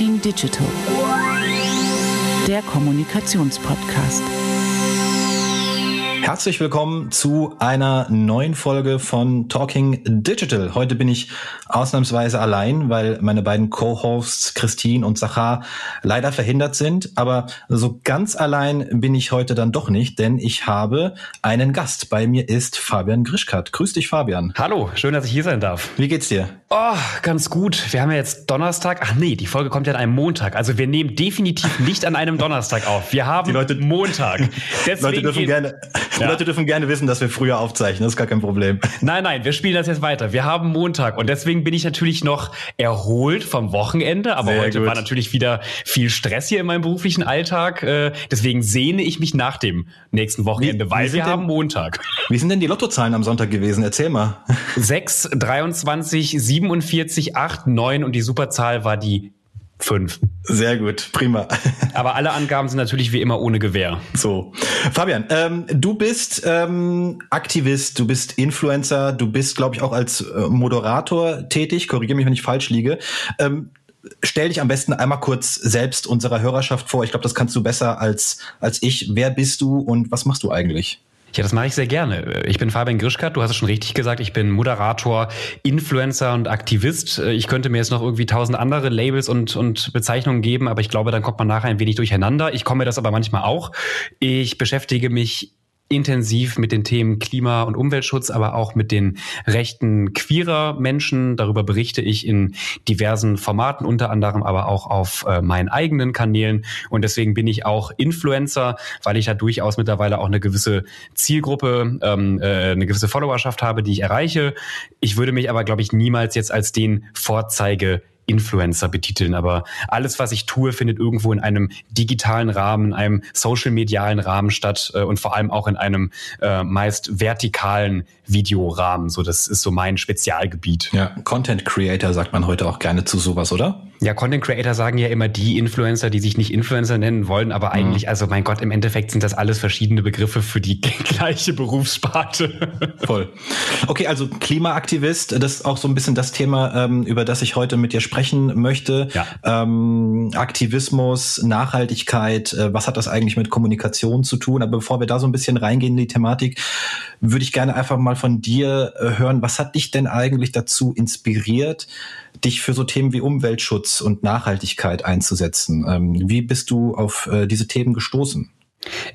Talking Digital, der Kommunikationspodcast. Herzlich willkommen zu einer neuen Folge von Talking Digital. Heute bin ich ausnahmsweise allein, weil meine beiden Co-Hosts Christine und Sachar leider verhindert sind. Aber so ganz allein bin ich heute dann doch nicht, denn ich habe einen Gast. Bei mir ist Fabian Grischkat. Grüß dich, Fabian. Hallo, schön, dass ich hier sein darf. Wie geht's dir? Oh, ganz gut. Wir haben ja jetzt Donnerstag. Ach nee, die Folge kommt ja an einem Montag. Also wir nehmen definitiv nicht an einem Donnerstag auf. Wir haben Die Leute- Montag. Die Leute dürfen gerne, Ja. Leute dürfen gerne wissen, dass wir früher aufzeichnen. Das ist gar kein Problem. Nein, nein, wir spielen das jetzt weiter. Wir haben Montag und deswegen bin ich natürlich noch erholt vom Wochenende, aber Sehr heute gut. war natürlich wieder viel Stress hier in meinem beruflichen Alltag. Äh, Deswegen sehne ich mich nach dem nächsten Wochenende, Wie- weil wie wir denn- haben Montag. Wie sind denn die Lottozahlen am Sonntag gewesen? Erzähl mal. 6, 23, 47, 8, 9 und die Superzahl war die 5. Sehr gut, prima. Aber alle Angaben sind natürlich wie immer ohne Gewähr. So, Fabian, ähm, du bist ähm, Aktivist, du bist Influencer, du bist, glaube ich, auch als äh, Moderator tätig. Korrigiere mich, wenn ich falsch liege. Ähm, stell dich am besten einmal kurz selbst unserer Hörerschaft vor. Ich glaube, das kannst du besser als als ich. Wer bist du und was machst du eigentlich? Ja, das mache ich sehr gerne. Ich bin Fabian Grischkat, du hast es schon richtig gesagt. Ich bin Moderator, Influencer und Aktivist. Ich könnte mir jetzt noch irgendwie tausend andere Labels und, und Bezeichnungen geben, aber ich glaube, dann kommt man nachher ein wenig durcheinander. Ich komme das aber manchmal auch. Ich beschäftige mich intensiv mit den Themen Klima- und Umweltschutz, aber auch mit den Rechten queerer Menschen. Darüber berichte ich in diversen Formaten, unter anderem aber auch auf äh, meinen eigenen Kanälen. Und deswegen bin ich auch Influencer, weil ich da durchaus mittlerweile auch eine gewisse Zielgruppe, ähm, äh, eine gewisse Followerschaft habe, die ich erreiche. Ich würde mich aber, glaube ich, niemals jetzt als den Vorzeige Influencer betiteln, aber alles, was ich tue, findet irgendwo in einem digitalen Rahmen, in einem social-medialen Rahmen statt äh, und vor allem auch in einem äh, meist vertikalen Videorahmen. So, das ist so mein Spezialgebiet. Ja, Content Creator sagt man heute auch gerne zu sowas, oder? Ja, Content Creator sagen ja immer die Influencer, die sich nicht Influencer nennen wollen, aber eigentlich, also mein Gott, im Endeffekt sind das alles verschiedene Begriffe für die gleiche Berufssparte. Voll. Okay, also Klimaaktivist, das ist auch so ein bisschen das Thema, ähm, über das ich heute mit dir sprechen möchte. Ja. Ähm, Aktivismus, Nachhaltigkeit, äh, was hat das eigentlich mit Kommunikation zu tun? Aber bevor wir da so ein bisschen reingehen in die Thematik, würde ich gerne einfach mal von dir äh, hören, was hat dich denn eigentlich dazu inspiriert, dich für so Themen wie Umweltschutz und Nachhaltigkeit einzusetzen? Ähm, wie bist du auf äh, diese Themen gestoßen?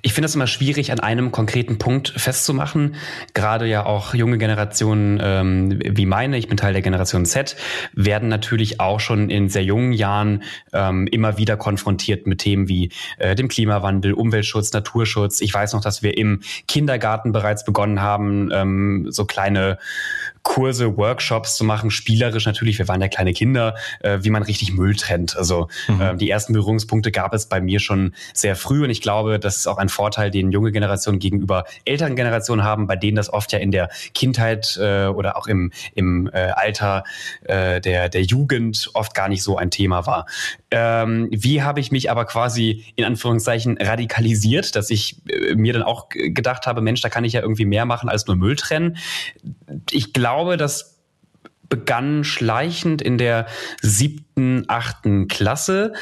Ich finde es immer schwierig, an einem konkreten Punkt festzumachen. Gerade ja auch junge Generationen ähm, wie meine, ich bin Teil der Generation Z, werden natürlich auch schon in sehr jungen Jahren ähm, immer wieder konfrontiert mit Themen wie äh, dem Klimawandel, Umweltschutz, Naturschutz. Ich weiß noch, dass wir im Kindergarten bereits begonnen haben, ähm, so kleine Kurse, Workshops zu machen, spielerisch natürlich, wir waren ja kleine Kinder, äh, wie man richtig Müll trennt. Also Mhm. äh, die ersten Berührungspunkte gab es bei mir schon sehr früh und ich glaube, das ist auch ein Vorteil, den junge Generationen gegenüber älteren Generationen haben, bei denen das oft ja in der Kindheit äh, oder auch im, im äh, Alter äh, der, der Jugend oft gar nicht so ein Thema war. Ähm, wie habe ich mich aber quasi in Anführungszeichen radikalisiert, dass ich äh, mir dann auch gedacht habe, Mensch, da kann ich ja irgendwie mehr machen als nur Müll trennen. Ich glaube, das begann schleichend in der siebten, achten Klasse,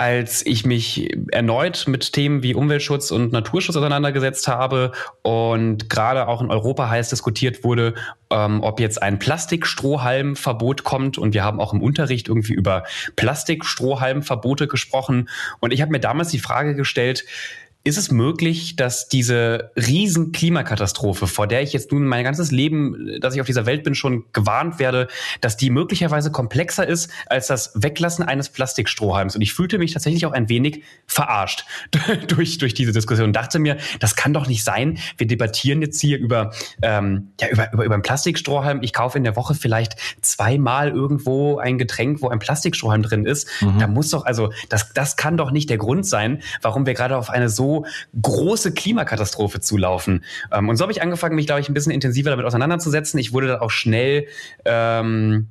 als ich mich erneut mit Themen wie Umweltschutz und Naturschutz auseinandergesetzt habe und gerade auch in Europa heiß diskutiert wurde, ähm, ob jetzt ein Plastikstrohhalmverbot kommt. Und wir haben auch im Unterricht irgendwie über Plastikstrohhalmverbote gesprochen. Und ich habe mir damals die Frage gestellt, ist es möglich, dass diese riesen Klimakatastrophe, vor der ich jetzt nun mein ganzes Leben, dass ich auf dieser Welt bin, schon gewarnt werde, dass die möglicherweise komplexer ist als das Weglassen eines Plastikstrohhalms? Und ich fühlte mich tatsächlich auch ein wenig verarscht durch, durch diese Diskussion und dachte mir, das kann doch nicht sein. Wir debattieren jetzt hier über, ähm, ja, über, über, über einen Plastikstrohhalm. Ich kaufe in der Woche vielleicht zweimal irgendwo ein Getränk, wo ein Plastikstrohhalm drin ist. Da muss doch, also, das, das kann doch nicht der Grund sein, warum wir gerade auf eine so große Klimakatastrophe zulaufen. Ähm, und so habe ich angefangen, mich, glaube ich, ein bisschen intensiver damit auseinanderzusetzen. Ich wurde dann auch schnell ähm,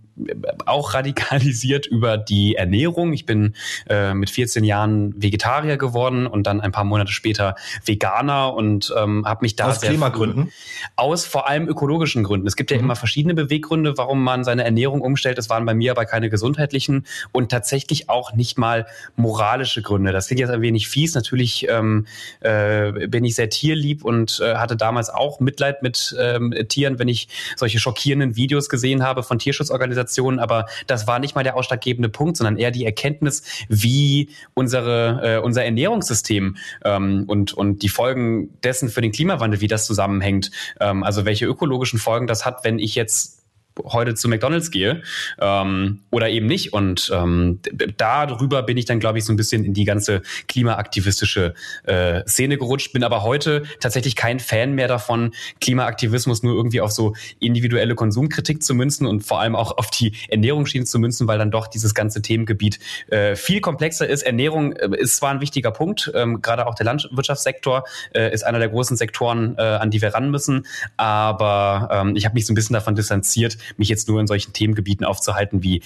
auch radikalisiert über die Ernährung. Ich bin äh, mit 14 Jahren Vegetarier geworden und dann ein paar Monate später Veganer und ähm, habe mich da aus Klimagründen aus vor allem ökologischen Gründen. Es gibt ja mhm. immer verschiedene Beweggründe, warum man seine Ernährung umstellt. Es waren bei mir aber keine gesundheitlichen und tatsächlich auch nicht mal moralische Gründe. Das klingt jetzt ein wenig fies. Natürlich ähm, äh, bin ich sehr tierlieb und äh, hatte damals auch Mitleid mit ähm, Tieren, wenn ich solche schockierenden Videos gesehen habe von Tierschutzorganisationen. Aber das war nicht mal der ausschlaggebende Punkt, sondern eher die Erkenntnis, wie unsere, äh, unser Ernährungssystem ähm, und, und die Folgen dessen für den Klimawandel, wie das zusammenhängt. Ähm, also welche ökologischen Folgen das hat, wenn ich jetzt heute zu McDonalds gehe ähm, oder eben nicht. Und ähm, darüber bin ich dann, glaube ich, so ein bisschen in die ganze klimaaktivistische äh, Szene gerutscht. Bin aber heute tatsächlich kein Fan mehr davon, Klimaaktivismus nur irgendwie auf so individuelle Konsumkritik zu münzen und vor allem auch auf die Ernährungsschiene zu münzen, weil dann doch dieses ganze Themengebiet äh, viel komplexer ist. Ernährung äh, ist zwar ein wichtiger Punkt, ähm, gerade auch der Landwirtschaftssektor äh, ist einer der großen Sektoren, äh, an die wir ran müssen, aber ähm, ich habe mich so ein bisschen davon distanziert, mich jetzt nur in solchen Themengebieten aufzuhalten wie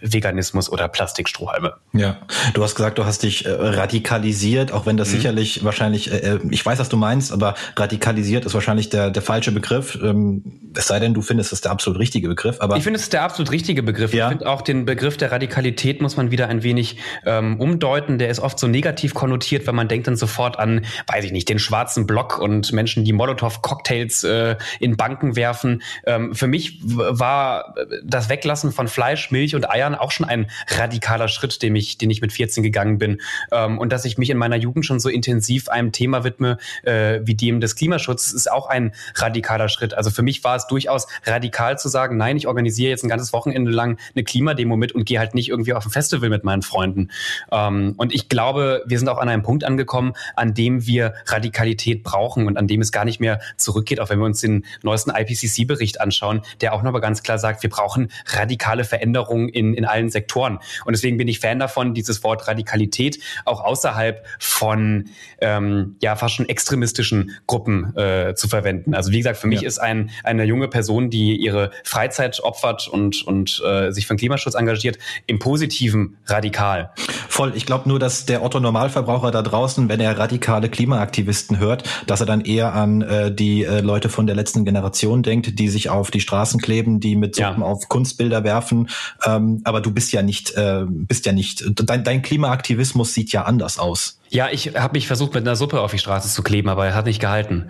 Veganismus oder Plastikstrohhalme. Ja, du hast gesagt, du hast dich äh, radikalisiert, auch wenn das mhm. sicherlich wahrscheinlich, äh, äh, ich weiß, was du meinst, aber radikalisiert ist wahrscheinlich der, der falsche Begriff. Ähm, es sei denn, du findest es der absolut richtige Begriff. Aber ich finde es der absolut richtige Begriff. Ja. Ich finde auch den Begriff der Radikalität muss man wieder ein wenig ähm, umdeuten. Der ist oft so negativ konnotiert, weil man denkt dann sofort an, weiß ich nicht, den schwarzen Block und Menschen, die Molotow-Cocktails äh, in Banken werfen. Ähm, für mich war das Weglassen von Fleisch, Milch und Eier Jahren auch schon ein radikaler Schritt, den ich, den ich mit 14 gegangen bin. Ähm, und dass ich mich in meiner Jugend schon so intensiv einem Thema widme, äh, wie dem des Klimaschutzes, ist auch ein radikaler Schritt. Also für mich war es durchaus radikal zu sagen, nein, ich organisiere jetzt ein ganzes Wochenende lang eine Klimademo mit und gehe halt nicht irgendwie auf ein Festival mit meinen Freunden. Ähm, und ich glaube, wir sind auch an einem Punkt angekommen, an dem wir Radikalität brauchen und an dem es gar nicht mehr zurückgeht, auch wenn wir uns den neuesten IPCC-Bericht anschauen, der auch nochmal ganz klar sagt, wir brauchen radikale Veränderungen in in, allen Sektoren. Und deswegen bin ich Fan davon, dieses Wort Radikalität auch außerhalb von ähm, ja fast schon extremistischen Gruppen äh, zu verwenden. Also wie gesagt, für mich ja. ist ein, eine junge Person, die ihre Freizeit opfert und, und äh, sich für den Klimaschutz engagiert, im Positiven radikal. Voll. Ich glaube nur, dass der Otto Normalverbraucher da draußen, wenn er radikale Klimaaktivisten hört, dass er dann eher an äh, die äh, Leute von der letzten Generation denkt, die sich auf die Straßen kleben, die mit Suppen ja. auf Kunstbilder werfen. Ähm, aber du bist ja nicht, äh, bist ja nicht, dein, dein Klimaaktivismus sieht ja anders aus. Ja, ich habe mich versucht, mit einer Suppe auf die Straße zu kleben, aber er hat nicht gehalten.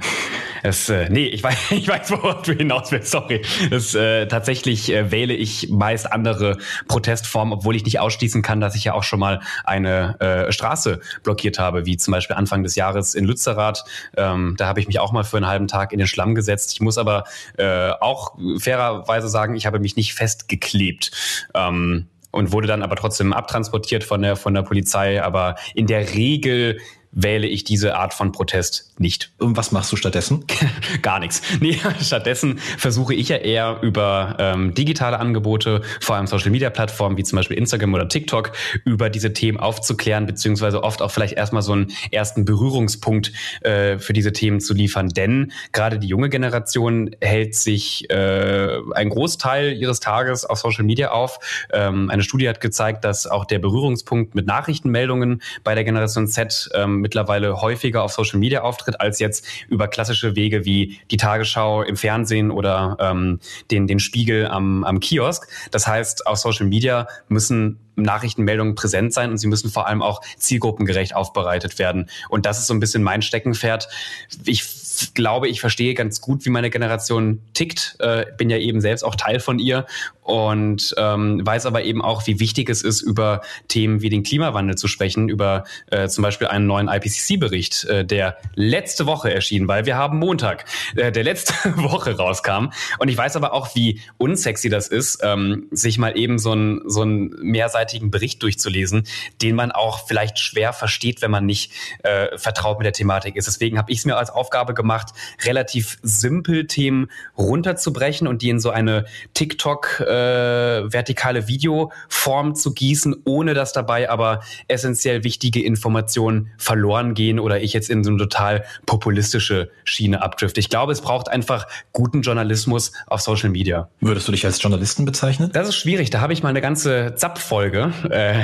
Es, äh, nee, ich weiß, ich weiß, worauf du hinaus willst, sorry. Das, äh, tatsächlich äh, wähle ich meist andere Protestformen, obwohl ich nicht ausschließen kann, dass ich ja auch schon mal eine äh, Straße blockiert habe, wie zum Beispiel Anfang des Jahres in Lützerath. Ähm, da habe ich mich auch mal für einen halben Tag in den Schlamm gesetzt. Ich muss aber äh, auch fairerweise sagen, ich habe mich nicht festgeklebt. Ähm, und wurde dann aber trotzdem abtransportiert von der, von der Polizei. Aber in der Regel wähle ich diese Art von Protest nicht. Und was machst du stattdessen? Gar nichts. Nee, stattdessen versuche ich ja eher über ähm, digitale Angebote, vor allem Social-Media-Plattformen wie zum Beispiel Instagram oder TikTok, über diese Themen aufzuklären, beziehungsweise oft auch vielleicht erstmal so einen ersten Berührungspunkt äh, für diese Themen zu liefern. Denn gerade die junge Generation hält sich äh, einen Großteil ihres Tages auf Social Media auf. Ähm, eine Studie hat gezeigt, dass auch der Berührungspunkt mit Nachrichtenmeldungen bei der Generation Z ähm, mittlerweile häufiger auf Social Media auftritt, als jetzt über klassische Wege wie die Tagesschau im Fernsehen oder ähm, den, den Spiegel am, am Kiosk. Das heißt, auf Social Media müssen Nachrichtenmeldungen präsent sein und sie müssen vor allem auch zielgruppengerecht aufbereitet werden. Und das ist so ein bisschen mein Steckenpferd. Ich glaube, ich verstehe ganz gut, wie meine Generation tickt. Äh, bin ja eben selbst auch Teil von ihr und ähm, weiß aber eben auch, wie wichtig es ist, über Themen wie den Klimawandel zu sprechen, über äh, zum Beispiel einen neuen IPCC-Bericht, äh, der letzte Woche erschien, weil wir haben Montag, äh, der letzte Woche rauskam. Und ich weiß aber auch, wie unsexy das ist, ähm, sich mal eben so einen so einen mehrseitigen Bericht durchzulesen, den man auch vielleicht schwer versteht, wenn man nicht äh, vertraut mit der Thematik ist. Deswegen habe ich es mir als Aufgabe gemacht, relativ simpel Themen runterzubrechen und die in so eine TikTok- äh, vertikale Videoform zu gießen, ohne dass dabei aber essentiell wichtige Informationen verloren gehen oder ich jetzt in so eine total populistische Schiene abdrifte. Ich glaube, es braucht einfach guten Journalismus auf Social Media. Würdest du dich als Journalisten bezeichnen? Das ist schwierig. Da habe ich mal eine ganze Zap-Folge äh,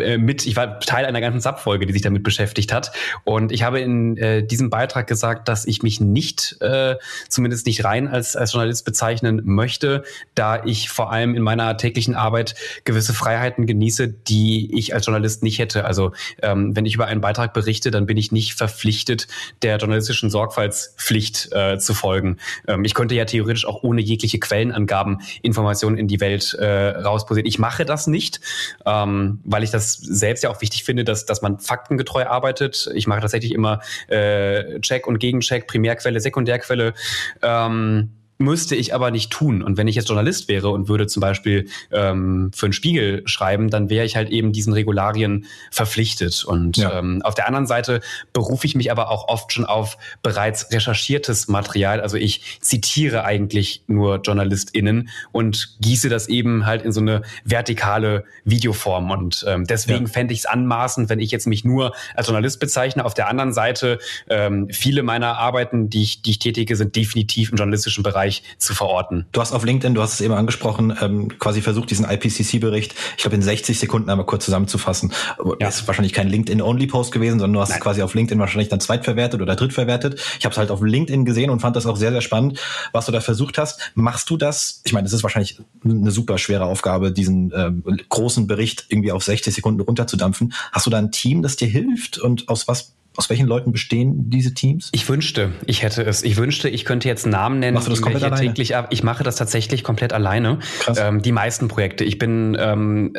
äh, mit. Ich war Teil einer ganzen Zap-Folge, die sich damit beschäftigt hat. Und ich habe in äh, diesem Beitrag gesagt, dass ich mich nicht, äh, zumindest nicht rein als, als Journalist bezeichnen möchte, da ich vor allem in meiner täglichen Arbeit gewisse Freiheiten genieße, die ich als Journalist nicht hätte. Also ähm, wenn ich über einen Beitrag berichte, dann bin ich nicht verpflichtet, der journalistischen Sorgfaltspflicht äh, zu folgen. Ähm, ich könnte ja theoretisch auch ohne jegliche Quellenangaben Informationen in die Welt äh, rausposieren. Ich mache das nicht, ähm, weil ich das selbst ja auch wichtig finde, dass, dass man faktengetreu arbeitet. Ich mache tatsächlich immer äh, Check und Gegencheck, Primärquelle, Sekundärquelle. Ähm, müsste ich aber nicht tun. Und wenn ich jetzt Journalist wäre und würde zum Beispiel ähm, für einen Spiegel schreiben, dann wäre ich halt eben diesen Regularien verpflichtet. Und ja. ähm, auf der anderen Seite berufe ich mich aber auch oft schon auf bereits recherchiertes Material. Also ich zitiere eigentlich nur JournalistInnen und gieße das eben halt in so eine vertikale Videoform. Und ähm, deswegen ja. fände ich es anmaßend, wenn ich jetzt mich nur als Journalist bezeichne. Auf der anderen Seite, ähm, viele meiner Arbeiten, die ich, die ich tätige, sind definitiv im journalistischen Bereich Bereich zu verorten. Du hast auf LinkedIn, du hast es eben angesprochen, ähm, quasi versucht, diesen IPCC-Bericht, ich glaube, in 60 Sekunden einmal kurz zusammenzufassen. Ja. Ist wahrscheinlich kein LinkedIn-Only-Post gewesen, sondern du hast Nein. es quasi auf LinkedIn wahrscheinlich dann zweitverwertet oder drittverwertet. Ich habe es halt auf LinkedIn gesehen und fand das auch sehr, sehr spannend, was du da versucht hast. Machst du das? Ich meine, das ist wahrscheinlich eine super schwere Aufgabe, diesen ähm, großen Bericht irgendwie auf 60 Sekunden runterzudampfen. Hast du da ein Team, das dir hilft und aus was aus welchen Leuten bestehen diese Teams? Ich wünschte, ich hätte es. Ich wünschte, ich könnte jetzt Namen nennen. Machst du das komplett alleine? Täglich ab. Ich mache das tatsächlich komplett alleine. Krass. Ähm, die meisten Projekte. Ich bin, ähm,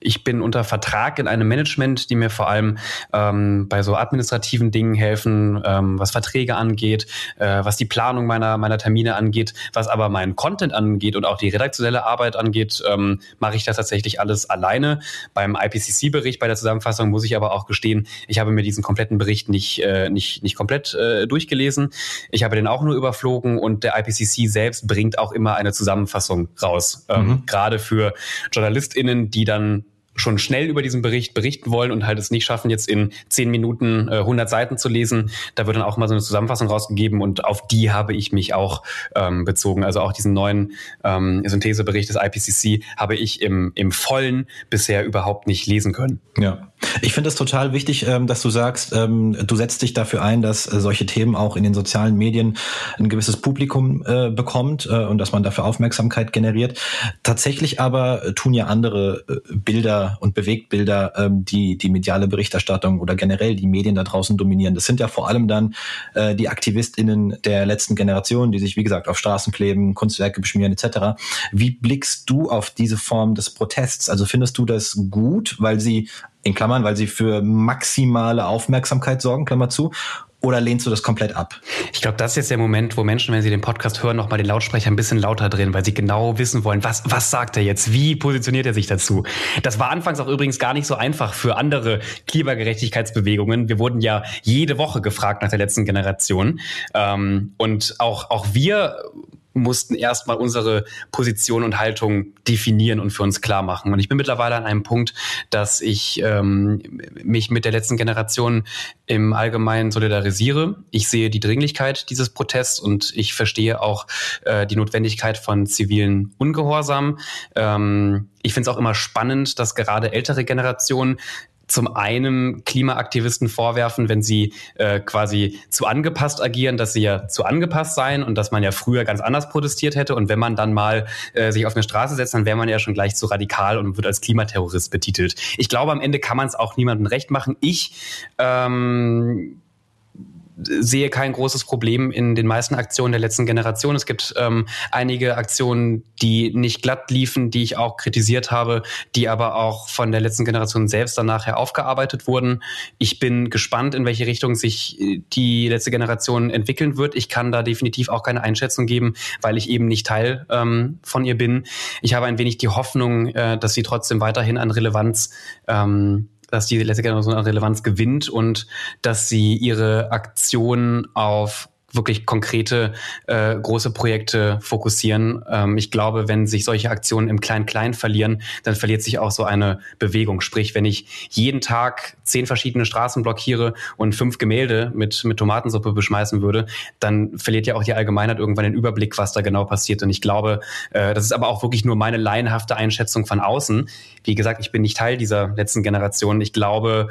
ich bin unter Vertrag in einem Management, die mir vor allem ähm, bei so administrativen Dingen helfen, ähm, was Verträge angeht, äh, was die Planung meiner, meiner Termine angeht, was aber meinen Content angeht und auch die redaktionelle Arbeit angeht, ähm, mache ich das tatsächlich alles alleine. Beim IPCC-Bericht, bei der Zusammenfassung muss ich aber auch gestehen, ich habe mir diesen kompletten Bericht Bericht nicht, äh, nicht, nicht komplett äh, durchgelesen. Ich habe den auch nur überflogen und der IPCC selbst bringt auch immer eine Zusammenfassung raus. Ähm, mhm. Gerade für JournalistInnen, die dann schon schnell über diesen Bericht berichten wollen und halt es nicht schaffen, jetzt in zehn Minuten äh, 100 Seiten zu lesen. Da wird dann auch mal so eine Zusammenfassung rausgegeben und auf die habe ich mich auch ähm, bezogen. Also auch diesen neuen ähm, Synthesebericht des IPCC habe ich im, im Vollen bisher überhaupt nicht lesen können. Ja. Ich finde es total wichtig, ähm, dass du sagst, ähm, du setzt dich dafür ein, dass äh, solche Themen auch in den sozialen Medien ein gewisses Publikum äh, bekommt äh, und dass man dafür Aufmerksamkeit generiert. Tatsächlich aber tun ja andere Bilder und Bewegtbilder ähm, die die mediale Berichterstattung oder generell die Medien da draußen dominieren. Das sind ja vor allem dann die AktivistInnen der letzten Generation, die sich, wie gesagt, auf Straßen kleben, Kunstwerke beschmieren etc. Wie blickst du auf diese Form des Protests? Also findest du das gut, weil sie in Klammern, weil sie für maximale Aufmerksamkeit sorgen, Klammer zu, oder lehnst du das komplett ab? Ich glaube, das ist jetzt der Moment, wo Menschen, wenn sie den Podcast hören, nochmal den Lautsprecher ein bisschen lauter drehen, weil sie genau wissen wollen, was, was sagt er jetzt? Wie positioniert er sich dazu? Das war anfangs auch übrigens gar nicht so einfach für andere Klimagerechtigkeitsbewegungen. Wir wurden ja jede Woche gefragt nach der letzten Generation. Ähm, und auch, auch wir mussten erstmal unsere Position und Haltung definieren und für uns klar machen. Und ich bin mittlerweile an einem Punkt, dass ich ähm, mich mit der letzten Generation im Allgemeinen solidarisiere. Ich sehe die Dringlichkeit dieses Protests und ich verstehe auch äh, die Notwendigkeit von zivilen Ungehorsam. Ähm, ich finde es auch immer spannend, dass gerade ältere Generationen zum einen Klimaaktivisten vorwerfen, wenn sie äh, quasi zu angepasst agieren, dass sie ja zu angepasst seien und dass man ja früher ganz anders protestiert hätte. Und wenn man dann mal äh, sich auf eine Straße setzt, dann wäre man ja schon gleich zu radikal und wird als Klimaterrorist betitelt. Ich glaube, am Ende kann man es auch niemandem recht machen. Ich ähm, sehe kein großes Problem in den meisten Aktionen der letzten Generation. Es gibt ähm, einige Aktionen, die nicht glatt liefen, die ich auch kritisiert habe, die aber auch von der letzten Generation selbst dann nachher aufgearbeitet wurden. Ich bin gespannt, in welche Richtung sich äh, die letzte Generation entwickeln wird. Ich kann da definitiv auch keine Einschätzung geben, weil ich eben nicht Teil ähm, von ihr bin. Ich habe ein wenig die Hoffnung, äh, dass sie trotzdem weiterhin an Relevanz ähm, dass die letzte Generation an Relevanz gewinnt und dass sie ihre Aktionen auf wirklich konkrete äh, große Projekte fokussieren. Ähm, ich glaube, wenn sich solche Aktionen im Klein-Klein verlieren, dann verliert sich auch so eine Bewegung. Sprich, wenn ich jeden Tag zehn verschiedene Straßen blockiere und fünf Gemälde mit, mit Tomatensuppe beschmeißen würde, dann verliert ja auch die Allgemeinheit irgendwann den Überblick, was da genau passiert. Und ich glaube, äh, das ist aber auch wirklich nur meine laienhafte Einschätzung von außen. Wie gesagt, ich bin nicht Teil dieser letzten Generation. Ich glaube,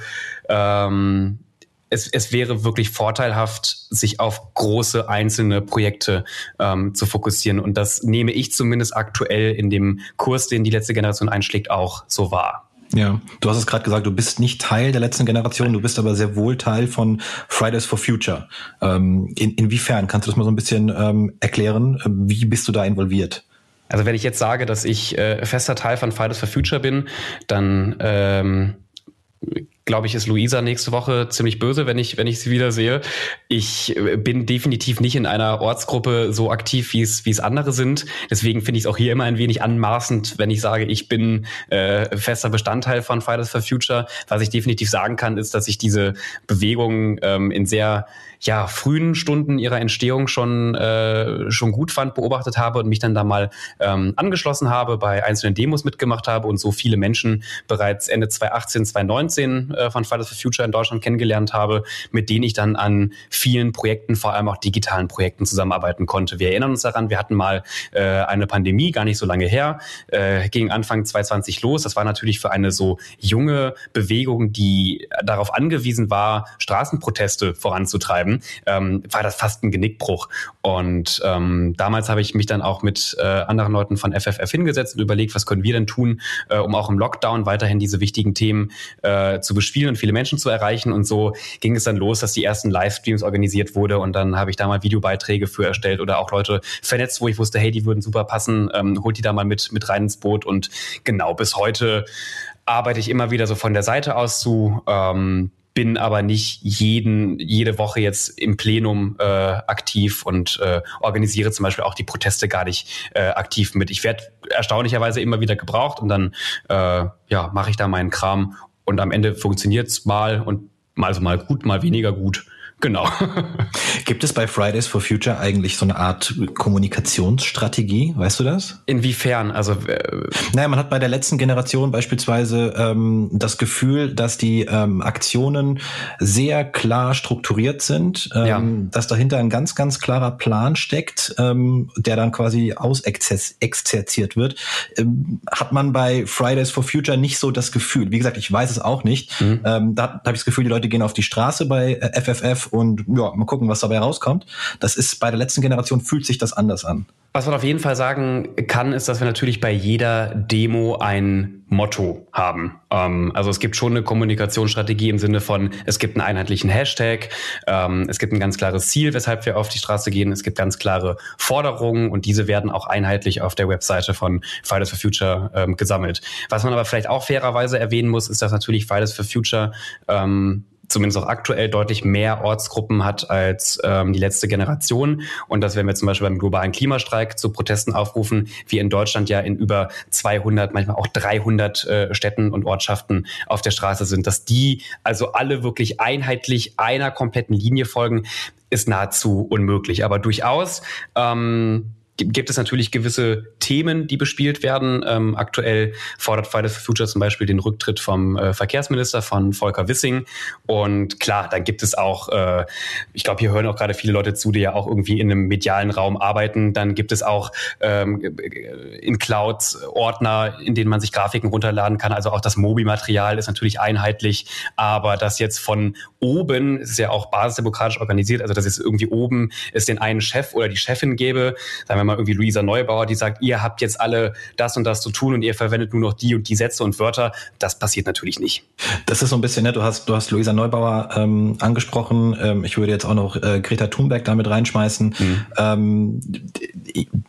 ähm, es, es wäre wirklich vorteilhaft, sich auf große einzelne Projekte ähm, zu fokussieren. Und das nehme ich zumindest aktuell in dem Kurs, den die letzte Generation einschlägt, auch so wahr. Ja, du hast es gerade gesagt, du bist nicht Teil der letzten Generation, du bist aber sehr wohl Teil von Fridays for Future. Ähm, in, inwiefern? Kannst du das mal so ein bisschen ähm, erklären? Wie bist du da involviert? Also wenn ich jetzt sage, dass ich äh, fester Teil von Fridays for Future bin, dann ähm, glaube ich, ist Luisa nächste Woche ziemlich böse, wenn ich, wenn ich sie wieder sehe. Ich äh, bin definitiv nicht in einer Ortsgruppe so aktiv, wie es, wie es andere sind. Deswegen finde ich es auch hier immer ein wenig anmaßend, wenn ich sage, ich bin äh, fester Bestandteil von Fridays for Future. Was ich definitiv sagen kann, ist, dass ich diese Bewegung ähm, in sehr ja, frühen Stunden ihrer Entstehung schon, äh, schon gut fand, beobachtet habe und mich dann da mal ähm, angeschlossen habe, bei einzelnen Demos mitgemacht habe und so viele Menschen bereits Ende 2018, 2019 äh, von Fridays for Future in Deutschland kennengelernt habe, mit denen ich dann an vielen Projekten, vor allem auch digitalen Projekten zusammenarbeiten konnte. Wir erinnern uns daran, wir hatten mal äh, eine Pandemie, gar nicht so lange her, äh, ging Anfang 2020 los. Das war natürlich für eine so junge Bewegung, die darauf angewiesen war, Straßenproteste voranzutreiben, ähm, war das fast ein Genickbruch. Und ähm, damals habe ich mich dann auch mit äh, anderen Leuten von FFF hingesetzt und überlegt, was können wir denn tun, äh, um auch im Lockdown weiterhin diese wichtigen Themen äh, zu bespielen und viele Menschen zu erreichen. Und so ging es dann los, dass die ersten Livestreams organisiert wurde und dann habe ich da mal Videobeiträge für erstellt oder auch Leute vernetzt, wo ich wusste, hey, die würden super passen, ähm, holt die da mal mit, mit rein ins Boot. Und genau bis heute arbeite ich immer wieder so von der Seite aus zu. Ähm, bin aber nicht jeden, jede Woche jetzt im Plenum äh, aktiv und äh, organisiere zum Beispiel auch die Proteste gar nicht äh, aktiv mit. Ich werde erstaunlicherweise immer wieder gebraucht und dann äh, ja, mache ich da meinen Kram und am Ende funktioniert es mal und mal so mal gut, mal weniger gut. Genau. Gibt es bei Fridays for Future eigentlich so eine Art Kommunikationsstrategie? Weißt du das? Inwiefern? Also, äh, naja, man hat bei der letzten Generation beispielsweise ähm, das Gefühl, dass die ähm, Aktionen sehr klar strukturiert sind, ähm, ja. dass dahinter ein ganz, ganz klarer Plan steckt, ähm, der dann quasi ausexerziert wird. Ähm, hat man bei Fridays for Future nicht so das Gefühl? Wie gesagt, ich weiß es auch nicht. Mhm. Ähm, da, da habe ich das Gefühl, die Leute gehen auf die Straße bei äh, Und ja, mal gucken, was dabei rauskommt. Das ist bei der letzten Generation fühlt sich das anders an. Was man auf jeden Fall sagen kann, ist, dass wir natürlich bei jeder Demo ein Motto haben. Ähm, also es gibt schon eine Kommunikationsstrategie im Sinne von, es gibt einen einheitlichen Hashtag, ähm, es gibt ein ganz klares Ziel, weshalb wir auf die Straße gehen, es gibt ganz klare Forderungen und diese werden auch einheitlich auf der Webseite von Fridays for Future ähm, gesammelt. Was man aber vielleicht auch fairerweise erwähnen muss, ist, dass natürlich Fridays for Future ähm, zumindest auch aktuell deutlich mehr Ortsgruppen hat als ähm, die letzte Generation. Und dass wenn wir zum Beispiel beim globalen Klimastreik zu Protesten aufrufen, wir in Deutschland ja in über 200, manchmal auch 300 äh, Städten und Ortschaften auf der Straße sind, dass die also alle wirklich einheitlich einer kompletten Linie folgen, ist nahezu unmöglich. Aber durchaus ähm, gibt es natürlich gewisse Themen, die bespielt werden. Ähm, aktuell fordert Fridays for Future zum Beispiel den Rücktritt vom äh, Verkehrsminister von Volker Wissing. Und klar, dann gibt es auch, äh, ich glaube, hier hören auch gerade viele Leute zu, die ja auch irgendwie in einem medialen Raum arbeiten. Dann gibt es auch ähm, in Clouds Ordner, in denen man sich Grafiken runterladen kann. Also auch das Mobi-Material ist natürlich einheitlich. Aber das jetzt von oben, es ist ja auch basisdemokratisch organisiert, also dass es irgendwie oben es den einen Chef oder die Chefin gäbe, sagen wir mal irgendwie Luisa Neubauer, die sagt, ihr habt jetzt alle das und das zu tun und ihr verwendet nur noch die und die Sätze und Wörter. Das passiert natürlich nicht. Das ist so ein bisschen, ne, du hast, du hast Luisa Neubauer ähm, angesprochen. Ähm, ich würde jetzt auch noch äh, Greta Thunberg damit reinschmeißen. Mhm. Ähm,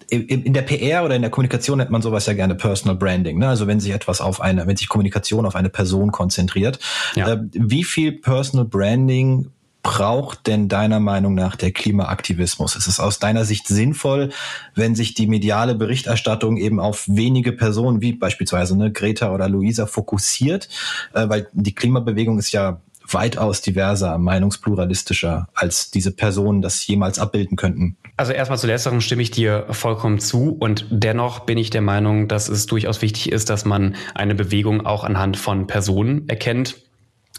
in der PR oder in der Kommunikation nennt man sowas ja gerne Personal Branding. Ne? Also wenn sich etwas auf eine, wenn sich Kommunikation auf eine Person konzentriert. Ja. Äh, wie viel Personal Branding braucht denn deiner Meinung nach der Klimaaktivismus? Ist es aus deiner Sicht sinnvoll, wenn sich die mediale Berichterstattung eben auf wenige Personen wie beispielsweise ne, Greta oder Luisa fokussiert? Äh, weil die Klimabewegung ist ja weitaus diverser, meinungspluralistischer, als diese Personen das jemals abbilden könnten. Also erstmal zu letzterem stimme ich dir vollkommen zu und dennoch bin ich der Meinung, dass es durchaus wichtig ist, dass man eine Bewegung auch anhand von Personen erkennt.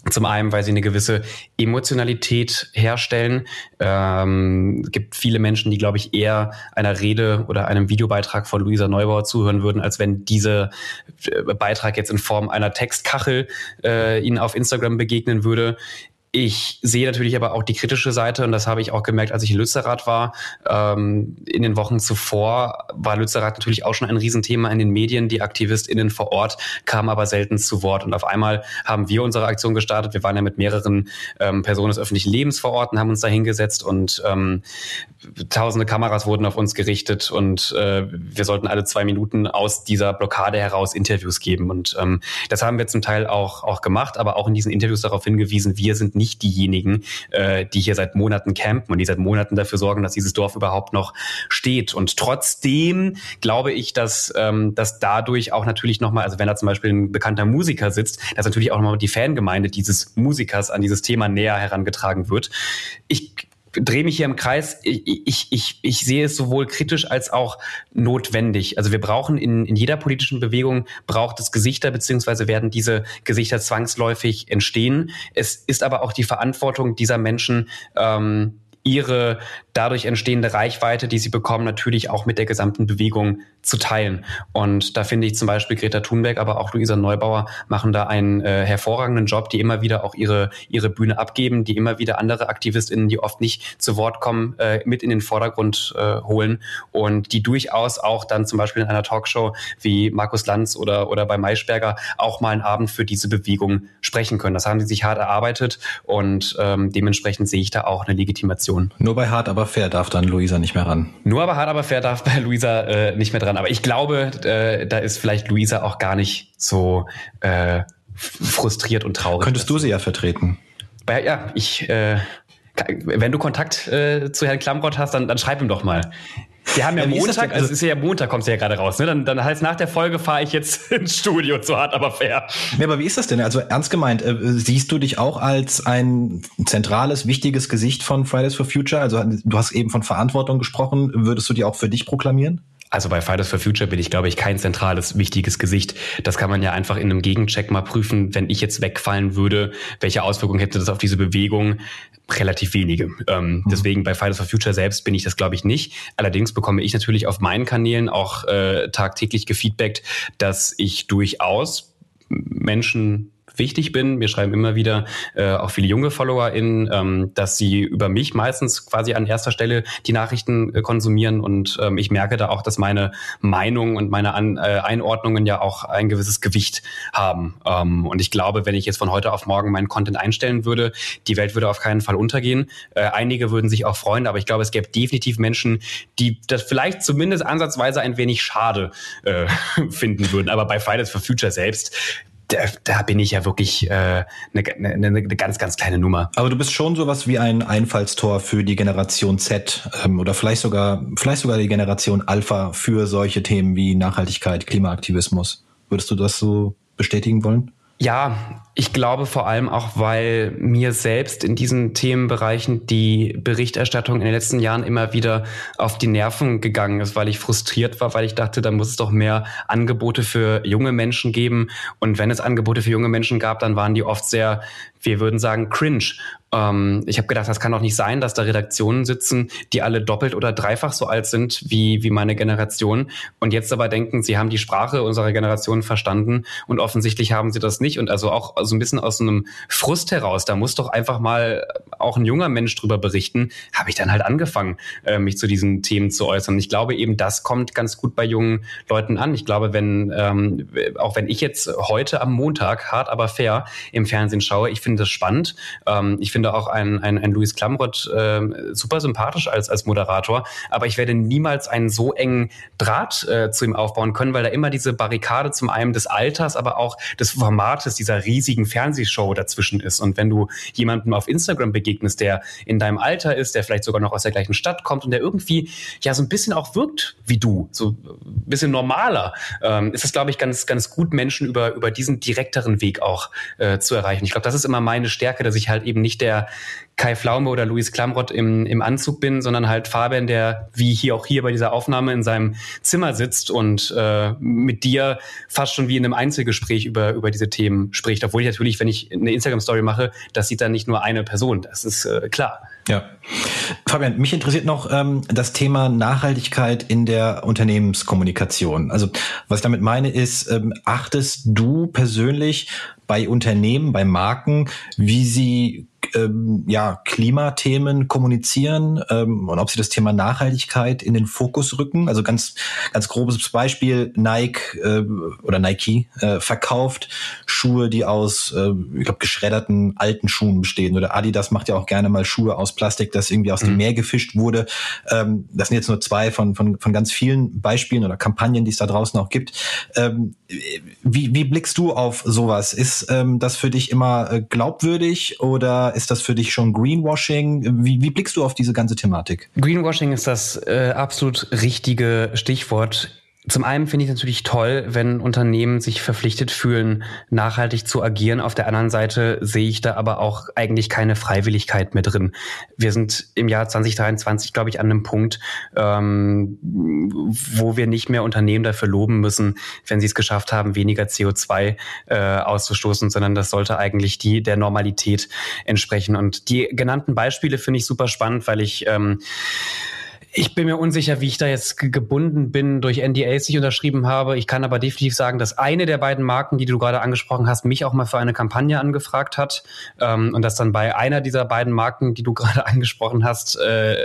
Zum einen, weil sie eine gewisse Emotionalität herstellen. Ähm, gibt viele Menschen, die, glaube ich, eher einer Rede oder einem Videobeitrag von Luisa Neubauer zuhören würden, als wenn dieser äh, Beitrag jetzt in Form einer Textkachel äh, ihnen auf Instagram begegnen würde. Ich sehe natürlich aber auch die kritische Seite und das habe ich auch gemerkt, als ich in Lützerath war. Ähm, in den Wochen zuvor war Lützerath natürlich auch schon ein Riesenthema in den Medien. Die AktivistInnen vor Ort kamen aber selten zu Wort und auf einmal haben wir unsere Aktion gestartet. Wir waren ja mit mehreren ähm, Personen des öffentlichen Lebens vor Ort und haben uns da hingesetzt und ähm, tausende Kameras wurden auf uns gerichtet und äh, wir sollten alle zwei Minuten aus dieser Blockade heraus Interviews geben und ähm, das haben wir zum Teil auch, auch gemacht, aber auch in diesen Interviews darauf hingewiesen, wir sind nicht diejenigen, äh, die hier seit Monaten campen und die seit Monaten dafür sorgen, dass dieses Dorf überhaupt noch steht. Und trotzdem glaube ich, dass, ähm, dass dadurch auch natürlich nochmal, also wenn da zum Beispiel ein bekannter Musiker sitzt, dass natürlich auch nochmal die Fangemeinde dieses Musikers an dieses Thema näher herangetragen wird. Ich drehe mich hier im Kreis. Ich, ich, ich, ich sehe es sowohl kritisch als auch notwendig. Also wir brauchen in, in jeder politischen Bewegung braucht es Gesichter, beziehungsweise werden diese Gesichter zwangsläufig entstehen. Es ist aber auch die Verantwortung dieser Menschen, ähm, ihre dadurch entstehende Reichweite, die sie bekommen, natürlich auch mit der gesamten Bewegung zu teilen. Und da finde ich zum Beispiel Greta Thunberg, aber auch Luisa Neubauer machen da einen äh, hervorragenden Job, die immer wieder auch ihre, ihre Bühne abgeben, die immer wieder andere AktivistInnen, die oft nicht zu Wort kommen, äh, mit in den Vordergrund äh, holen und die durchaus auch dann zum Beispiel in einer Talkshow wie Markus Lanz oder, oder bei Maischberger auch mal einen Abend für diese Bewegung sprechen können. Das haben sie sich hart erarbeitet und ähm, dementsprechend sehe ich da auch eine Legitimation. Nur bei hart aber fair darf dann Luisa nicht mehr ran. Nur aber hart aber fair darf bei Luisa äh, nicht mehr dran dran. Aber ich glaube, äh, da ist vielleicht Luisa auch gar nicht so äh, frustriert und traurig. Könntest du sie ja vertreten? Bei, ja, ich, äh, wenn du Kontakt äh, zu Herrn Klamrott hast, dann, dann schreib ihm doch mal. Wir haben ja, ja Montag, also es ist ja Montag, kommt ja gerade raus, ne? Dann, dann heißt nach der Folge fahre ich jetzt ins Studio zu hart, aber fair. Ja, aber wie ist das denn? Also ernst gemeint, äh, siehst du dich auch als ein zentrales, wichtiges Gesicht von Fridays for Future? Also du hast eben von Verantwortung gesprochen. Würdest du die auch für dich proklamieren? Also bei Fridays for Future bin ich, glaube ich, kein zentrales, wichtiges Gesicht. Das kann man ja einfach in einem Gegencheck mal prüfen. Wenn ich jetzt wegfallen würde, welche Auswirkungen hätte das auf diese Bewegung? Relativ wenige. Ähm, mhm. Deswegen bei Fridays for Future selbst bin ich das, glaube ich, nicht. Allerdings bekomme ich natürlich auf meinen Kanälen auch äh, tagtäglich gefeedbackt, dass ich durchaus Menschen wichtig bin. Mir schreiben immer wieder äh, auch viele junge FollowerInnen, ähm, dass sie über mich meistens quasi an erster Stelle die Nachrichten äh, konsumieren und ähm, ich merke da auch, dass meine Meinung und meine an, äh, Einordnungen ja auch ein gewisses Gewicht haben. Ähm, und ich glaube, wenn ich jetzt von heute auf morgen meinen Content einstellen würde, die Welt würde auf keinen Fall untergehen. Äh, einige würden sich auch freuen, aber ich glaube, es gäbe definitiv Menschen, die das vielleicht zumindest ansatzweise ein wenig schade äh, finden würden. Aber bei Fridays for Future selbst da, da bin ich ja wirklich äh, eine, eine, eine ganz, ganz kleine Nummer. Aber du bist schon sowas wie ein Einfallstor für die Generation Z ähm, oder vielleicht sogar, vielleicht sogar die Generation Alpha für solche Themen wie Nachhaltigkeit, Klimaaktivismus. Würdest du das so bestätigen wollen? Ja, ich glaube vor allem auch, weil mir selbst in diesen Themenbereichen die Berichterstattung in den letzten Jahren immer wieder auf die Nerven gegangen ist, weil ich frustriert war, weil ich dachte, da muss es doch mehr Angebote für junge Menschen geben. Und wenn es Angebote für junge Menschen gab, dann waren die oft sehr, wir würden sagen, cringe. Ähm, ich habe gedacht, das kann doch nicht sein, dass da Redaktionen sitzen, die alle doppelt oder dreifach so alt sind wie, wie meine Generation und jetzt aber denken, sie haben die Sprache unserer Generation verstanden und offensichtlich haben sie das nicht. Und also auch so ein bisschen aus einem Frust heraus, da muss doch einfach mal auch ein junger Mensch drüber berichten, habe ich dann halt angefangen, äh, mich zu diesen Themen zu äußern. Ich glaube eben, das kommt ganz gut bei jungen Leuten an. Ich glaube, wenn, ähm, auch wenn ich jetzt heute am Montag, hart aber fair, im Fernsehen schaue, ich finde das spannend. Ähm, ich finde auch ein, ein, ein Louis Klamroth äh, super sympathisch als, als Moderator, aber ich werde niemals einen so engen Draht äh, zu ihm aufbauen können, weil da immer diese Barrikade zum einen des Alters, aber auch des Formates dieser riesigen Fernsehshow dazwischen ist. Und wenn du jemandem auf Instagram begegnest, der in deinem Alter ist, der vielleicht sogar noch aus der gleichen Stadt kommt und der irgendwie ja so ein bisschen auch wirkt wie du, so ein bisschen normaler, ähm, ist es, glaube ich, ganz, ganz gut, Menschen über, über diesen direkteren Weg auch äh, zu erreichen. Ich glaube, das ist immer meine Stärke, dass ich halt eben nicht der Kai Flaume oder Luis Klamrott im, im Anzug bin, sondern halt Fabian, der wie hier auch hier bei dieser Aufnahme in seinem Zimmer sitzt und äh, mit dir fast schon wie in einem Einzelgespräch über, über diese Themen spricht. Obwohl ich natürlich, wenn ich eine Instagram-Story mache, das sieht dann nicht nur eine Person. Das ist äh, klar. Ja. Fabian, mich interessiert noch ähm, das Thema Nachhaltigkeit in der Unternehmenskommunikation. Also was ich damit meine ist, ähm, achtest du persönlich bei Unternehmen, bei Marken, wie sie ähm, ja, Klimathemen kommunizieren ähm, und ob sie das Thema Nachhaltigkeit in den Fokus rücken. Also ganz, ganz grobes Beispiel, Nike äh, oder Nike äh, verkauft Schuhe, die aus, äh, ich glaube, geschredderten alten Schuhen bestehen. Oder Adidas macht ja auch gerne mal Schuhe aus Plastik, das irgendwie aus mhm. dem Meer gefischt wurde. Ähm, das sind jetzt nur zwei von, von, von ganz vielen Beispielen oder Kampagnen, die es da draußen auch gibt. Ähm, wie, wie blickst du auf sowas? Ist ähm, das für dich immer äh, glaubwürdig oder ist das für dich schon Greenwashing? Wie, wie blickst du auf diese ganze Thematik? Greenwashing ist das äh, absolut richtige Stichwort. Zum einen finde ich natürlich toll, wenn Unternehmen sich verpflichtet fühlen, nachhaltig zu agieren. Auf der anderen Seite sehe ich da aber auch eigentlich keine Freiwilligkeit mehr drin. Wir sind im Jahr 2023, glaube ich, an einem Punkt, ähm, wo wir nicht mehr Unternehmen dafür loben müssen, wenn sie es geschafft haben, weniger CO2 äh, auszustoßen, sondern das sollte eigentlich die der Normalität entsprechen. Und die genannten Beispiele finde ich super spannend, weil ich ähm, ich bin mir unsicher, wie ich da jetzt gebunden bin durch NDAs, die ich unterschrieben habe. Ich kann aber definitiv sagen, dass eine der beiden Marken, die du gerade angesprochen hast, mich auch mal für eine Kampagne angefragt hat. Ähm, und dass dann bei einer dieser beiden Marken, die du gerade angesprochen hast, äh,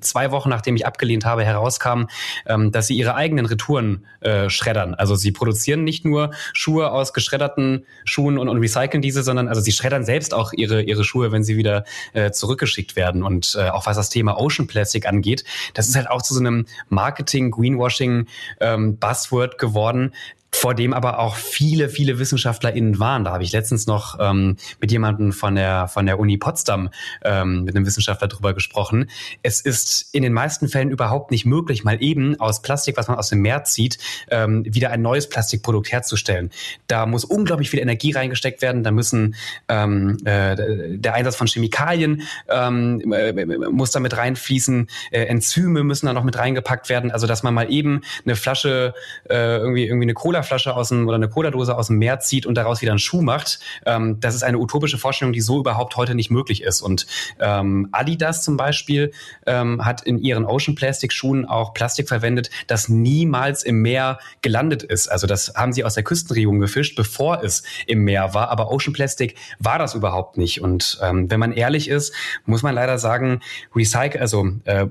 zwei Wochen nachdem ich abgelehnt habe, herauskam, ähm, dass sie ihre eigenen Retouren äh, schreddern. Also sie produzieren nicht nur Schuhe aus geschredderten Schuhen und, und recyceln diese, sondern also sie schreddern selbst auch ihre, ihre Schuhe, wenn sie wieder äh, zurückgeschickt werden. Und äh, auch was das Thema Ocean Plastic angeht, das ist halt auch zu so einem Marketing, Greenwashing ähm, Buzzword geworden, vor dem aber auch viele, viele WissenschaftlerInnen waren. Da habe ich letztens noch ähm, mit jemandem von der, von der Uni Potsdam, ähm, mit einem Wissenschaftler drüber gesprochen. Es ist in den meisten Fällen überhaupt nicht möglich, mal eben aus Plastik, was man aus dem Meer zieht, ähm, wieder ein neues Plastikprodukt herzustellen. Da muss unglaublich viel Energie reingesteckt werden. Da müssen ähm, äh, der Einsatz von Chemikalien ähm, äh, muss da mit reinfließen. Äh, Enzyme müssen da noch mit reingepackt werden. Also dass man mal eben eine Flasche, äh, irgendwie, irgendwie eine Cola Colaflasche aus dem oder eine Cola-Dose aus dem Meer zieht und daraus wieder einen Schuh macht. Ähm, das ist eine utopische Vorstellung, die so überhaupt heute nicht möglich ist. Und ähm, Adidas zum Beispiel ähm, hat in ihren Ocean Plastic Schuhen auch Plastik verwendet, das niemals im Meer gelandet ist. Also das haben sie aus der Küstenregion gefischt, bevor es im Meer war. Aber Ocean Plastic war das überhaupt nicht. Und ähm, wenn man ehrlich ist, muss man leider sagen, recycle, also äh,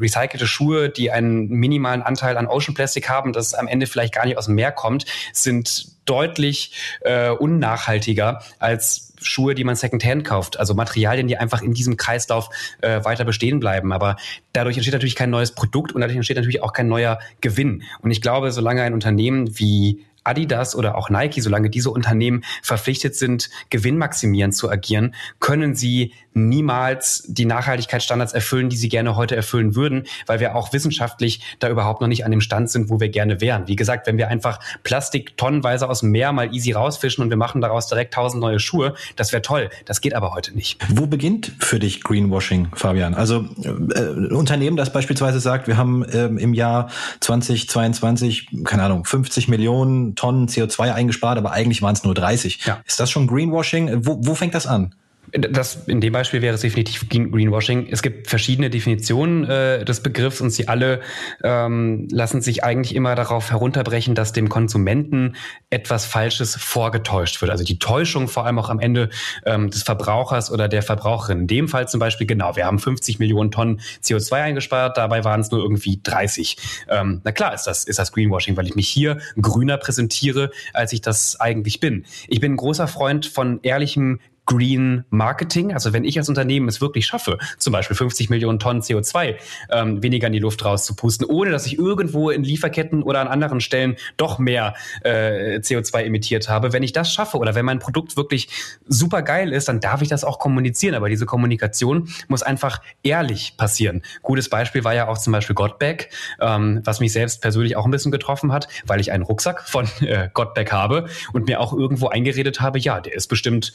recycelte Schuhe, die einen minimalen Anteil an Ocean Plastic haben, das am Ende vielleicht gar nicht aus dem Meer kommt, sind deutlich äh, unnachhaltiger als Schuhe, die man Secondhand kauft. Also Materialien, die einfach in diesem Kreislauf äh, weiter bestehen bleiben. Aber dadurch entsteht natürlich kein neues Produkt und dadurch entsteht natürlich auch kein neuer Gewinn. Und ich glaube, solange ein Unternehmen wie Adidas oder auch Nike, solange diese Unternehmen verpflichtet sind, gewinnmaximierend zu agieren, können sie niemals die Nachhaltigkeitsstandards erfüllen, die sie gerne heute erfüllen würden, weil wir auch wissenschaftlich da überhaupt noch nicht an dem Stand sind, wo wir gerne wären. Wie gesagt, wenn wir einfach Plastik tonnenweise aus dem Meer mal easy rausfischen und wir machen daraus direkt tausend neue Schuhe, das wäre toll. Das geht aber heute nicht. Wo beginnt für dich Greenwashing, Fabian? Also äh, Unternehmen, das beispielsweise sagt, wir haben ähm, im Jahr 2022, keine Ahnung, 50 Millionen Tonnen CO2 eingespart, aber eigentlich waren es nur 30. Ja. Ist das schon Greenwashing? Wo, wo fängt das an? Das, in dem Beispiel wäre es definitiv Greenwashing. Es gibt verschiedene Definitionen äh, des Begriffs und sie alle ähm, lassen sich eigentlich immer darauf herunterbrechen, dass dem Konsumenten etwas Falsches vorgetäuscht wird. Also die Täuschung vor allem auch am Ende ähm, des Verbrauchers oder der Verbraucherin. In dem Fall zum Beispiel, genau, wir haben 50 Millionen Tonnen CO2 eingespart, dabei waren es nur irgendwie 30. Ähm, na klar ist das, ist das Greenwashing, weil ich mich hier grüner präsentiere, als ich das eigentlich bin. Ich bin ein großer Freund von ehrlichem Green Marketing. Also wenn ich als Unternehmen es wirklich schaffe, zum Beispiel 50 Millionen Tonnen CO2 ähm, weniger in die Luft rauszupusten, ohne dass ich irgendwo in Lieferketten oder an anderen Stellen doch mehr äh, CO2 emittiert habe. Wenn ich das schaffe oder wenn mein Produkt wirklich super geil ist, dann darf ich das auch kommunizieren. Aber diese Kommunikation muss einfach ehrlich passieren. Gutes Beispiel war ja auch zum Beispiel Gottbeck, ähm, was mich selbst persönlich auch ein bisschen getroffen hat, weil ich einen Rucksack von äh, Gottbeck habe und mir auch irgendwo eingeredet habe, ja, der ist bestimmt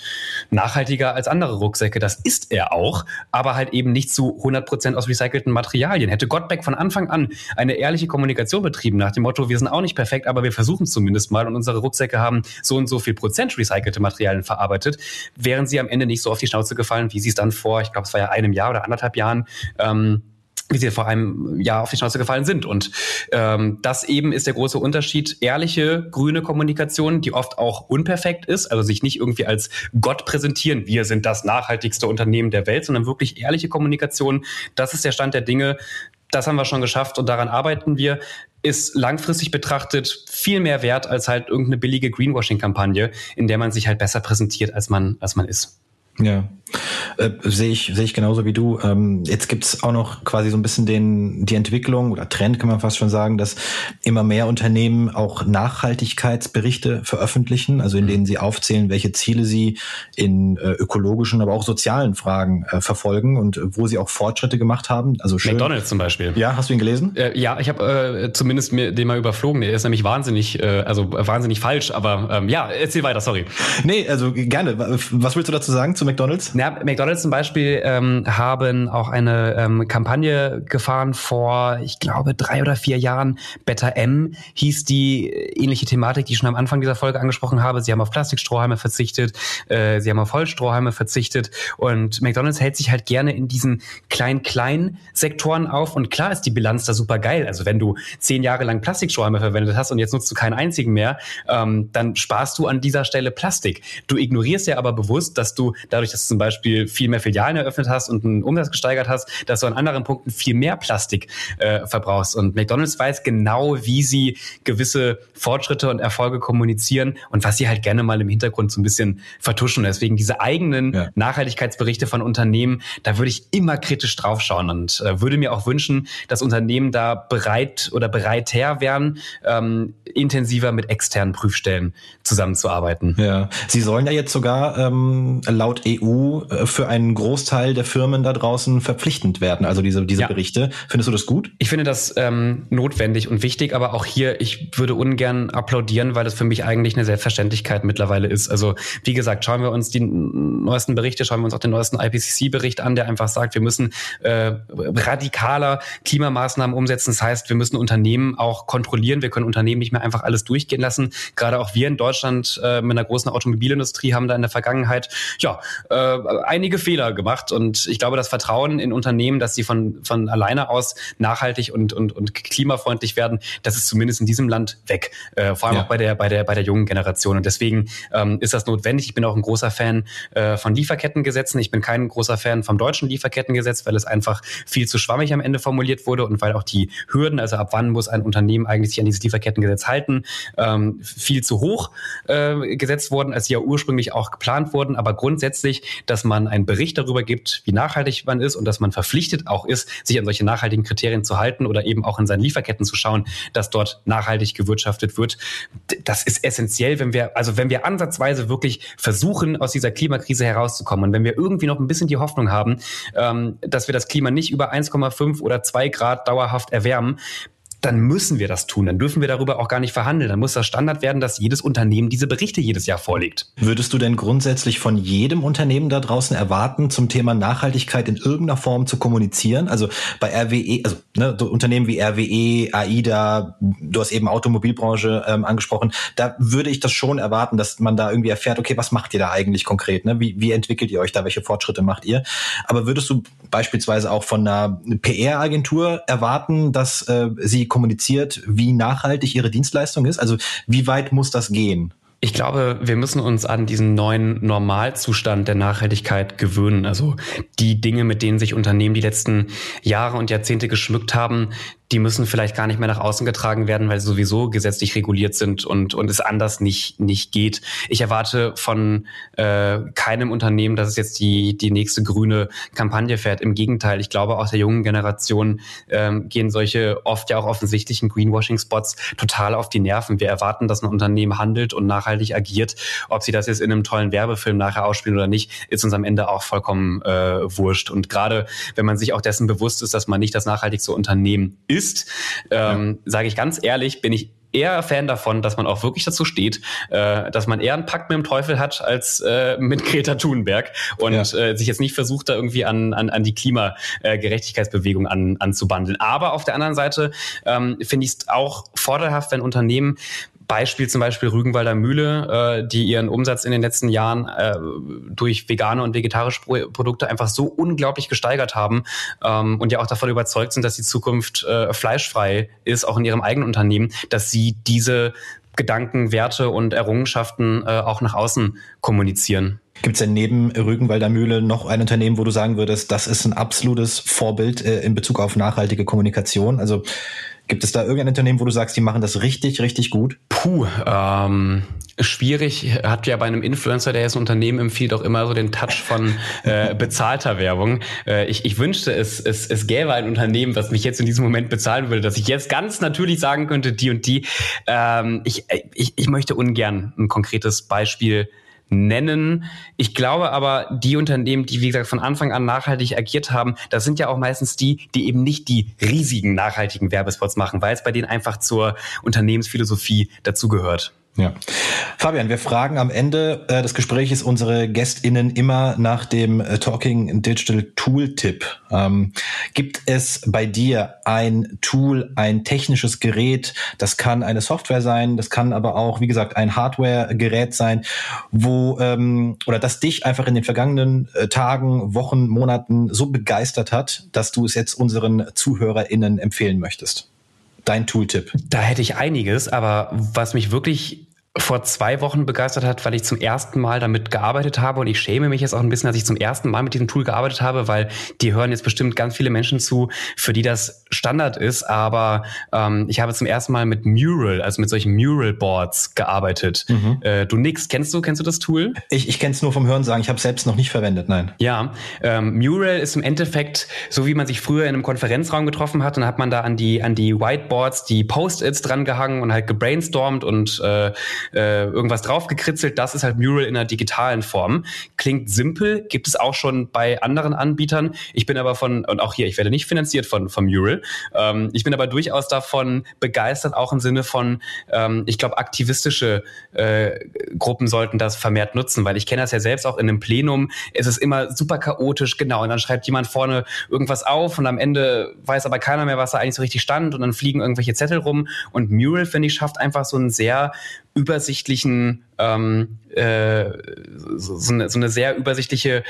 nach nachhaltiger als andere Rucksäcke. Das ist er auch, aber halt eben nicht zu 100 Prozent aus recycelten Materialien. Hätte Gottbeck von Anfang an eine ehrliche Kommunikation betrieben nach dem Motto, wir sind auch nicht perfekt, aber wir versuchen es zumindest mal und unsere Rucksäcke haben so und so viel Prozent recycelte Materialien verarbeitet, wären sie am Ende nicht so auf die Schnauze gefallen, wie sie es dann vor, ich glaube, es war ja einem Jahr oder anderthalb Jahren, ähm, wie sie vor einem Jahr auf die Schnauze gefallen sind. Und ähm, das eben ist der große Unterschied. Ehrliche grüne Kommunikation, die oft auch unperfekt ist, also sich nicht irgendwie als Gott präsentieren, wir sind das nachhaltigste Unternehmen der Welt, sondern wirklich ehrliche Kommunikation. Das ist der Stand der Dinge. Das haben wir schon geschafft und daran arbeiten wir ist langfristig betrachtet viel mehr wert als halt irgendeine billige Greenwashing-Kampagne, in der man sich halt besser präsentiert, als man, als man ist. Ja, äh, sehe ich sehe ich genauso wie du. Ähm, jetzt gibt's auch noch quasi so ein bisschen den die Entwicklung oder Trend kann man fast schon sagen, dass immer mehr Unternehmen auch Nachhaltigkeitsberichte veröffentlichen, also in mhm. denen sie aufzählen, welche Ziele sie in äh, ökologischen, aber auch sozialen Fragen äh, verfolgen und wo sie auch Fortschritte gemacht haben. Also schön. McDonald's zum Beispiel. Ja, hast du ihn gelesen? Äh, ja, ich habe äh, zumindest mir den mal überflogen. Der ist nämlich wahnsinnig, äh, also wahnsinnig falsch. Aber ähm, ja, erzähl weiter. Sorry. Nee, also gerne. Was willst du dazu sagen? McDonalds? Ja, McDonalds zum Beispiel ähm, haben auch eine ähm, Kampagne gefahren vor, ich glaube, drei oder vier Jahren. Better M hieß die ähnliche Thematik, die ich schon am Anfang dieser Folge angesprochen habe. Sie haben auf Plastikstrohhalme verzichtet, äh, sie haben auf Holzstrohhalme verzichtet und McDonalds hält sich halt gerne in diesen klein-klein Sektoren auf und klar ist die Bilanz da super geil. Also wenn du zehn Jahre lang Plastikstrohhalme verwendet hast und jetzt nutzt du keinen einzigen mehr, ähm, dann sparst du an dieser Stelle Plastik. Du ignorierst ja aber bewusst, dass du dadurch, dass zum Beispiel viel mehr Filialen eröffnet hast und einen Umsatz gesteigert hast, dass du an anderen Punkten viel mehr Plastik äh, verbrauchst. Und McDonald's weiß genau, wie sie gewisse Fortschritte und Erfolge kommunizieren und was sie halt gerne mal im Hintergrund so ein bisschen vertuschen. Deswegen diese eigenen ja. Nachhaltigkeitsberichte von Unternehmen, da würde ich immer kritisch draufschauen und äh, würde mir auch wünschen, dass Unternehmen da bereit oder bereiter wären, ähm, intensiver mit externen Prüfstellen zusammenzuarbeiten. Ja, sie sollen ja jetzt sogar ähm, laut EU äh, für einen Großteil der Firmen da draußen verpflichtend werden, also diese, diese ja. Berichte. Findest du das gut? Ich finde das ähm, notwendig und wichtig, aber auch hier, ich würde ungern applaudieren, weil das für mich eigentlich eine Selbstverständlichkeit mittlerweile ist. Also wie gesagt, schauen wir uns die neuesten Berichte, schauen wir uns auch den neuesten IPCC-Bericht an, der einfach sagt, wir müssen äh, radikaler Klimamaßnahmen umsetzen. Das heißt, wir müssen Unternehmen auch kontrollieren. Wir können Unternehmen nicht mehr einfach alles durchgehen lassen. Gerade auch wir in Deutschland äh, mit einer großen Automobilindustrie haben da in der Vergangenheit ja äh, einige Fehler gemacht und ich glaube, das Vertrauen in Unternehmen, dass sie von, von alleine aus nachhaltig und, und, und klimafreundlich werden, das ist zumindest in diesem Land weg. Äh, vor allem ja. auch bei der, bei, der, bei der jungen Generation. Und deswegen ähm, ist das notwendig. Ich bin auch ein großer Fan äh, von Lieferkettengesetzen. Ich bin kein großer Fan vom deutschen Lieferkettengesetz, weil es einfach viel zu schwammig am Ende formuliert wurde und weil auch die Hürden, also ab wann muss ein Unternehmen eigentlich sich an dieses Lieferkettengesetz halten, ähm, viel zu hoch äh, gesetzt wurden, als sie ja ursprünglich auch geplant wurden. Aber grundsätzlich dass man einen Bericht darüber gibt, wie nachhaltig man ist und dass man verpflichtet auch ist, sich an solche nachhaltigen Kriterien zu halten oder eben auch in seinen Lieferketten zu schauen, dass dort nachhaltig gewirtschaftet wird. Das ist essentiell, wenn wir, also wenn wir ansatzweise wirklich versuchen, aus dieser Klimakrise herauszukommen und wenn wir irgendwie noch ein bisschen die Hoffnung haben, ähm, dass wir das Klima nicht über 1,5 oder 2 Grad dauerhaft erwärmen, dann müssen wir das tun. Dann dürfen wir darüber auch gar nicht verhandeln. Dann muss das Standard werden, dass jedes Unternehmen diese Berichte jedes Jahr vorlegt. Würdest du denn grundsätzlich von jedem Unternehmen da draußen erwarten, zum Thema Nachhaltigkeit in irgendeiner Form zu kommunizieren? Also bei RWE, also ne, so Unternehmen wie RWE, AIDA, du hast eben Automobilbranche ähm, angesprochen, da würde ich das schon erwarten, dass man da irgendwie erfährt, okay, was macht ihr da eigentlich konkret? Ne? Wie, wie entwickelt ihr euch da? Welche Fortschritte macht ihr? Aber würdest du beispielsweise auch von einer PR-Agentur erwarten, dass äh, sie kommuniziert, wie nachhaltig ihre Dienstleistung ist? Also wie weit muss das gehen? Ich glaube, wir müssen uns an diesen neuen Normalzustand der Nachhaltigkeit gewöhnen. Also die Dinge, mit denen sich Unternehmen die letzten Jahre und Jahrzehnte geschmückt haben, die müssen vielleicht gar nicht mehr nach außen getragen werden, weil sie sowieso gesetzlich reguliert sind und, und es anders nicht, nicht geht. Ich erwarte von äh, keinem Unternehmen, dass es jetzt die, die nächste grüne Kampagne fährt. Im Gegenteil, ich glaube, aus der jungen Generation ähm, gehen solche oft ja auch offensichtlichen Greenwashing-Spots total auf die Nerven. Wir erwarten, dass ein Unternehmen handelt und nachhaltig agiert. Ob sie das jetzt in einem tollen Werbefilm nachher ausspielen oder nicht, ist uns am Ende auch vollkommen äh, wurscht. Und gerade wenn man sich auch dessen bewusst ist, dass man nicht das nachhaltigste Unternehmen ist, ist, ähm, ja. sage ich ganz ehrlich, bin ich eher Fan davon, dass man auch wirklich dazu steht, äh, dass man eher einen Pakt mit dem Teufel hat als äh, mit Greta Thunberg und ja. äh, sich jetzt nicht versucht, da irgendwie an, an, an die Klimagerechtigkeitsbewegung an, anzubandeln. Aber auf der anderen Seite ähm, finde ich es auch vorteilhaft, wenn Unternehmen Beispiel zum Beispiel Rügenwalder Mühle, äh, die ihren Umsatz in den letzten Jahren äh, durch vegane und vegetarische Produkte einfach so unglaublich gesteigert haben ähm, und ja auch davon überzeugt sind, dass die Zukunft äh, fleischfrei ist, auch in ihrem eigenen Unternehmen, dass sie diese Gedanken, Werte und Errungenschaften äh, auch nach außen kommunizieren. Gibt es denn neben Rügenwalder Mühle noch ein Unternehmen, wo du sagen würdest, das ist ein absolutes Vorbild äh, in Bezug auf nachhaltige Kommunikation? Also Gibt es da irgendein Unternehmen, wo du sagst, die machen das richtig, richtig gut? Puh, ähm, schwierig. Hat ja bei einem Influencer, der jetzt ein Unternehmen empfiehlt, auch immer so den Touch von äh, bezahlter Werbung. Äh, ich, ich wünschte, es, es, es gäbe ein Unternehmen, was mich jetzt in diesem Moment bezahlen würde, dass ich jetzt ganz natürlich sagen könnte, die und die. Ähm, ich, ich, ich möchte ungern ein konkretes Beispiel nennen. Ich glaube aber, die Unternehmen, die, wie gesagt, von Anfang an nachhaltig agiert haben, das sind ja auch meistens die, die eben nicht die riesigen nachhaltigen Werbespots machen, weil es bei denen einfach zur Unternehmensphilosophie dazugehört. Ja. Fabian, wir fragen am Ende äh, des Gesprächs unsere GästInnen immer nach dem äh, Talking Digital Tool Tipp. Ähm, gibt es bei dir ein Tool, ein technisches Gerät, das kann eine Software sein, das kann aber auch, wie gesagt, ein Hardware-Gerät sein, wo ähm, oder das dich einfach in den vergangenen äh, Tagen, Wochen, Monaten so begeistert hat, dass du es jetzt unseren ZuhörerInnen empfehlen möchtest? Dein Tooltip? Da hätte ich einiges, aber was mich wirklich vor zwei Wochen begeistert hat, weil ich zum ersten Mal damit gearbeitet habe und ich schäme mich jetzt auch ein bisschen, dass ich zum ersten Mal mit diesem Tool gearbeitet habe, weil die hören jetzt bestimmt ganz viele Menschen zu, für die das Standard ist, aber ähm, ich habe zum ersten Mal mit Mural, also mit solchen Mural-Boards gearbeitet. Mhm. Äh, du nix, kennst du, kennst du das Tool? Ich, ich kenne es nur vom Hören sagen, ich habe es selbst noch nicht verwendet, nein. Ja, ähm, Mural ist im Endeffekt so, wie man sich früher in einem Konferenzraum getroffen hat, dann hat man da an die, an die Whiteboards die Post-its dran gehangen und halt gebrainstormt und äh, äh, irgendwas draufgekritzelt. Das ist halt Mural in einer digitalen Form. Klingt simpel, gibt es auch schon bei anderen Anbietern. Ich bin aber von, und auch hier, ich werde nicht finanziert von, von Mural. Ähm, ich bin aber durchaus davon begeistert, auch im Sinne von, ähm, ich glaube, aktivistische äh, Gruppen sollten das vermehrt nutzen, weil ich kenne das ja selbst auch in einem Plenum. Es ist immer super chaotisch, genau. Und dann schreibt jemand vorne irgendwas auf und am Ende weiß aber keiner mehr, was da eigentlich so richtig stand und dann fliegen irgendwelche Zettel rum. Und Mural, finde ich, schafft einfach so einen sehr übersichtlichen, ähm, äh, so, so, eine, so eine sehr übersichtliche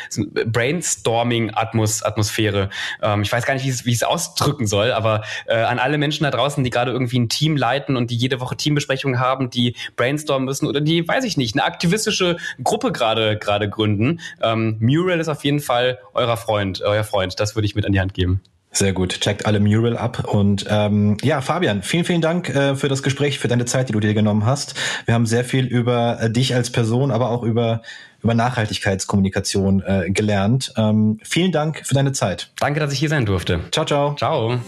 Brainstorming-Atmosphäre. Ähm, ich weiß gar nicht, wie ich es ausdrücken soll, aber äh, an alle Menschen da draußen, die gerade irgendwie ein Team leiten und die jede Woche Teambesprechungen haben, die brainstormen müssen oder die, weiß ich nicht, eine aktivistische Gruppe gerade gerade gründen. Ähm, Mural ist auf jeden Fall euer Freund, euer Freund. Das würde ich mit an die Hand geben. Sehr gut. Checkt alle Mural ab. Und ähm, ja, Fabian, vielen, vielen Dank äh, für das Gespräch, für deine Zeit, die du dir genommen hast. Wir haben sehr viel über äh, dich als Person, aber auch über, über Nachhaltigkeitskommunikation äh, gelernt. Ähm, vielen Dank für deine Zeit. Danke, dass ich hier sein durfte. Ciao, ciao. Ciao.